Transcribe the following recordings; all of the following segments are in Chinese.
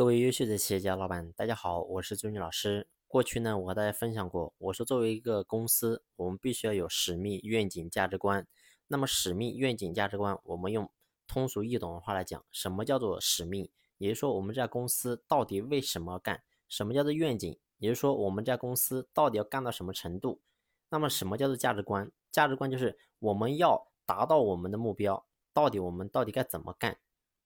各位优秀的企业家老板，大家好，我是朱军老师。过去呢，我和大家分享过，我说作为一个公司，我们必须要有使命、愿景、价值观。那么使命、愿景、价值观，我们用通俗易懂的话来讲，什么叫做使命？也就是说，我们这家公司到底为什么干？什么叫做愿景？也就是说，我们这家公司到底要干到什么程度？那么什么叫做价值观？价值观就是我们要达到我们的目标，到底我们到底该怎么干？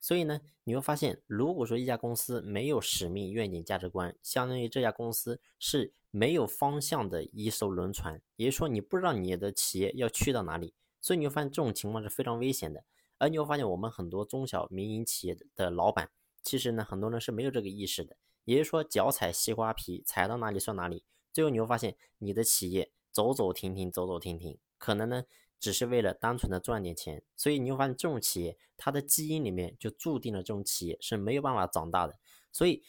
所以呢，你会发现，如果说一家公司没有使命、愿景、价值观，相当于这家公司是没有方向的一艘轮船，也就是说，你不知道你的企业要去到哪里。所以你会发现这种情况是非常危险的。而你会发现，我们很多中小民营企业的老板，其实呢，很多人是没有这个意识的，也就是说，脚踩西瓜皮，踩到哪里算哪里。最后你会发现，你的企业走走停停，走走停停，可能呢。只是为了单纯的赚点钱，所以你会发现这种企业，它的基因里面就注定了这种企业是没有办法长大的。所以，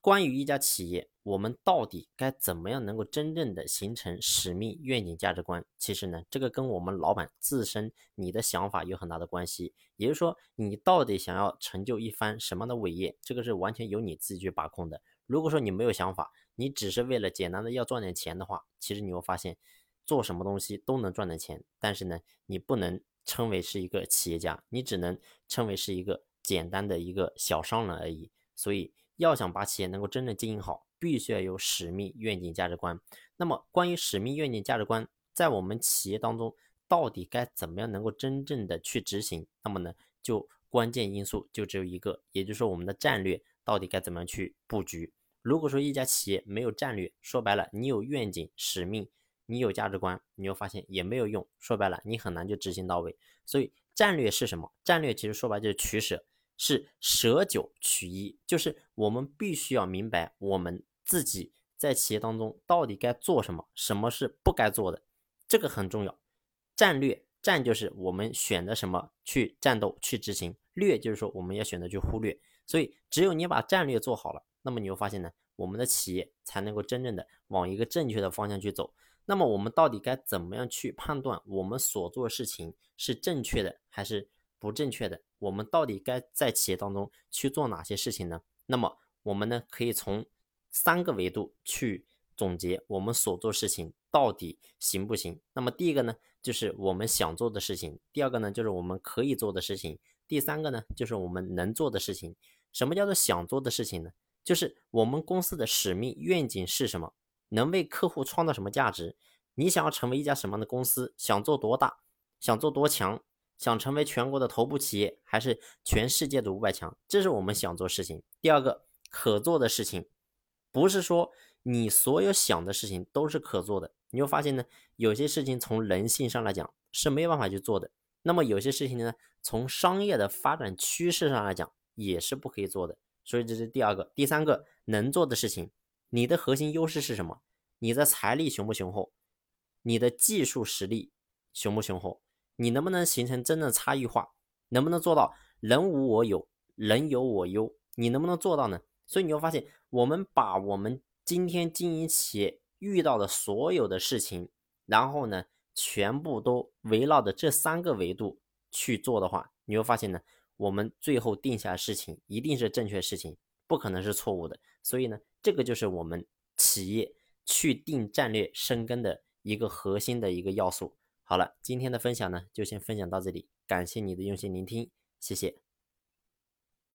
关于一家企业，我们到底该怎么样能够真正的形成使命、愿景、价值观？其实呢，这个跟我们老板自身你的想法有很大的关系。也就是说，你到底想要成就一番什么样的伟业，这个是完全由你自己去把控的。如果说你没有想法，你只是为了简单的要赚点钱的话，其实你会发现。做什么东西都能赚点钱，但是呢，你不能称为是一个企业家，你只能称为是一个简单的一个小商人而已。所以，要想把企业能够真正经营好，必须要有使命、愿景、价值观。那么，关于使命、愿景、价值观，在我们企业当中，到底该怎么样能够真正的去执行？那么呢，就关键因素就只有一个，也就是说，我们的战略到底该怎么样去布局？如果说一家企业没有战略，说白了，你有愿景、使命。你有价值观，你会发现也没有用。说白了，你很难就执行到位。所以战略是什么？战略其实说白就是取舍，是舍九取一，就是我们必须要明白我们自己在企业当中到底该做什么，什么是不该做的，这个很重要。战略战就是我们选择什么去战斗去执行，略就是说我们要选择去忽略。所以只有你把战略做好了，那么你会发现呢，我们的企业才能够真正的往一个正确的方向去走。那么我们到底该怎么样去判断我们所做的事情是正确的还是不正确的？我们到底该在企业当中去做哪些事情呢？那么我们呢可以从三个维度去总结我们所做事情到底行不行？那么第一个呢就是我们想做的事情，第二个呢就是我们可以做的事情，第三个呢就是我们能做的事情。什么叫做想做的事情呢？就是我们公司的使命愿景是什么？能为客户创造什么价值？你想要成为一家什么样的公司？想做多大？想做多强？想成为全国的头部企业，还是全世界的五百强？这是我们想做事情。第二个可做的事情，不是说你所有想的事情都是可做的。你会发现呢，有些事情从人性上来讲是没有办法去做的。那么有些事情呢，从商业的发展趋势上来讲也是不可以做的。所以这是第二个。第三个能做的事情。你的核心优势是什么？你的财力雄不雄厚？你的技术实力雄不雄厚？你能不能形成真正差异化？能不能做到人无我有，人有我优？你能不能做到呢？所以你会发现，我们把我们今天经营企业遇到的所有的事情，然后呢，全部都围绕着这三个维度去做的话，你会发现呢，我们最后定下的事情一定是正确事情。不可能是错误的，所以呢，这个就是我们企业去定战略、生根的一个核心的一个要素。好了，今天的分享呢，就先分享到这里，感谢你的用心聆听，谢谢。